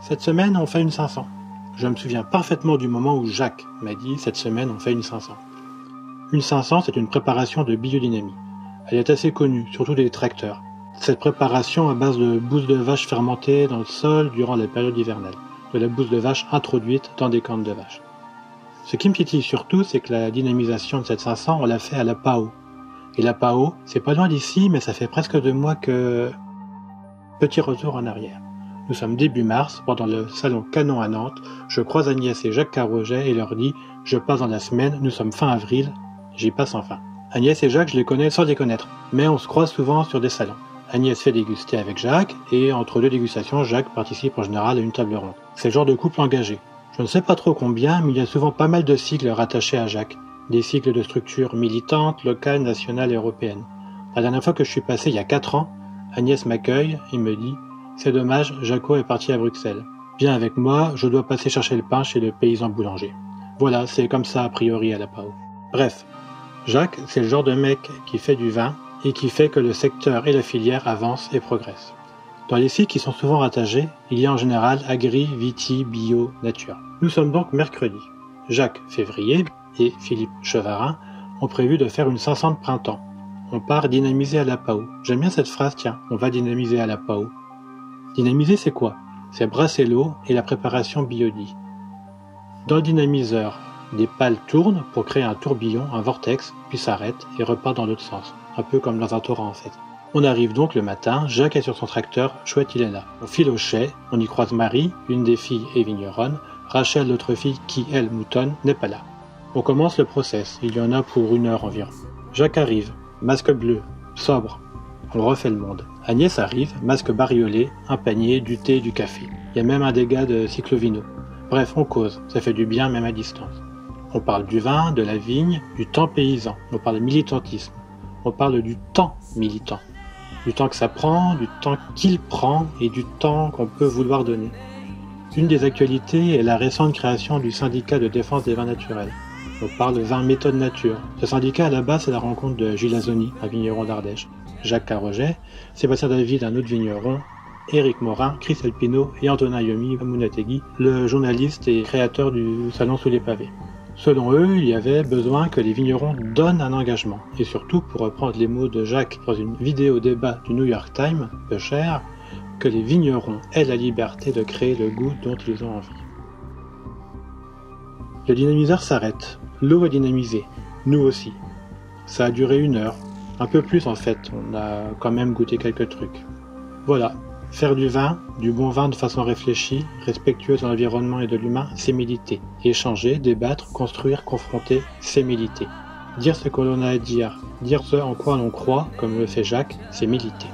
Cette semaine, on fait une 500. Je me souviens parfaitement du moment où Jacques m'a dit Cette semaine, on fait une 500. Une 500, c'est une préparation de biodynamie. Elle est assez connue, surtout des tracteurs. Cette préparation à base de bouse de vache fermentée dans le sol durant la période hivernale, de la bouse de vache introduite dans des cornes de vache. Ce qui me titille surtout, c'est que la dynamisation de cette 500, on l'a fait à la PAO. Et la PAO, c'est pas loin d'ici, mais ça fait presque deux mois que... Petit retour en arrière. Nous sommes début mars, pendant le salon Canon à Nantes, je croise Agnès et Jacques Carroget et leur dis Je passe dans la semaine, nous sommes fin avril, j'y passe enfin. Agnès et Jacques, je les connais sans les connaître, mais on se croise souvent sur des salons. Agnès fait déguster avec Jacques, et entre deux dégustations, Jacques participe en général à une table ronde. C'est le genre de couple engagé. Je ne sais pas trop combien, mais il y a souvent pas mal de cycles rattachés à Jacques. Des cycles de structures militantes, locales, nationales et européennes. La dernière fois que je suis passé, il y a 4 ans, Agnès m'accueille et me dit C'est dommage, Jaco est parti à Bruxelles. Viens avec moi, je dois passer chercher le pain chez le paysan boulanger. Voilà, c'est comme ça a priori à la PAO. Bref, Jacques, c'est le genre de mec qui fait du vin et qui fait que le secteur et la filière avancent et progressent. Dans les sites qui sont souvent rattachés, il y a en général agri, viti, bio, nature. Nous sommes donc mercredi. Jacques Février et Philippe Chevarin ont prévu de faire une 500 de printemps. On part dynamiser à la PAO. J'aime bien cette phrase, tiens, on va dynamiser à la PAO. Dynamiser, c'est quoi? C'est brasser l'eau et la préparation biodie. Dans le dynamiseur, des pales tournent pour créer un tourbillon, un vortex, puis s'arrêtent et repartent dans l'autre sens un peu comme dans un torrent en fait. On arrive donc le matin, Jacques est sur son tracteur, chouette il est là. On file au chai, on y croise Marie, une des filles et vigneronne, Rachel, l'autre fille qui, elle, moutonne, n'est pas là. On commence le process, il y en a pour une heure environ. Jacques arrive, masque bleu, sobre. On refait le monde. Agnès arrive, masque bariolé, un panier, du thé, du café. Il y a même un dégât de cyclovino. Bref, on cause, ça fait du bien même à distance. On parle du vin, de la vigne, du temps paysan, on parle militantisme, on parle du temps militant. Du temps que ça prend, du temps qu'il prend et du temps qu'on peut vouloir donner. Une des actualités est la récente création du syndicat de défense des vins naturels. On parle de vin méthode nature. Ce syndicat, à la base, c'est la rencontre de Gilles Azoni, un vigneron d'Ardèche, Jacques Carroget, Sébastien David, un autre vigneron, Éric Morin, Chris Alpino et Antonin Yomi Munategui, le journaliste et créateur du Salon sous les pavés. Selon eux, il y avait besoin que les vignerons donnent un engagement. Et surtout, pour reprendre les mots de Jacques dans une vidéo débat du New York Times, peu cher, que les vignerons aient la liberté de créer le goût dont ils ont envie. Le dynamiseur s'arrête. L'eau est dynamisée. Nous aussi. Ça a duré une heure. Un peu plus en fait. On a quand même goûté quelques trucs. Voilà, Faire du vin, du bon vin de façon réfléchie, respectueuse de l'environnement et de l'humain, c'est méditer. Échanger, débattre, construire, confronter, c'est méditer. Dire ce que l'on a à dire, dire ce en quoi l'on croit, comme le fait Jacques, c'est méditer.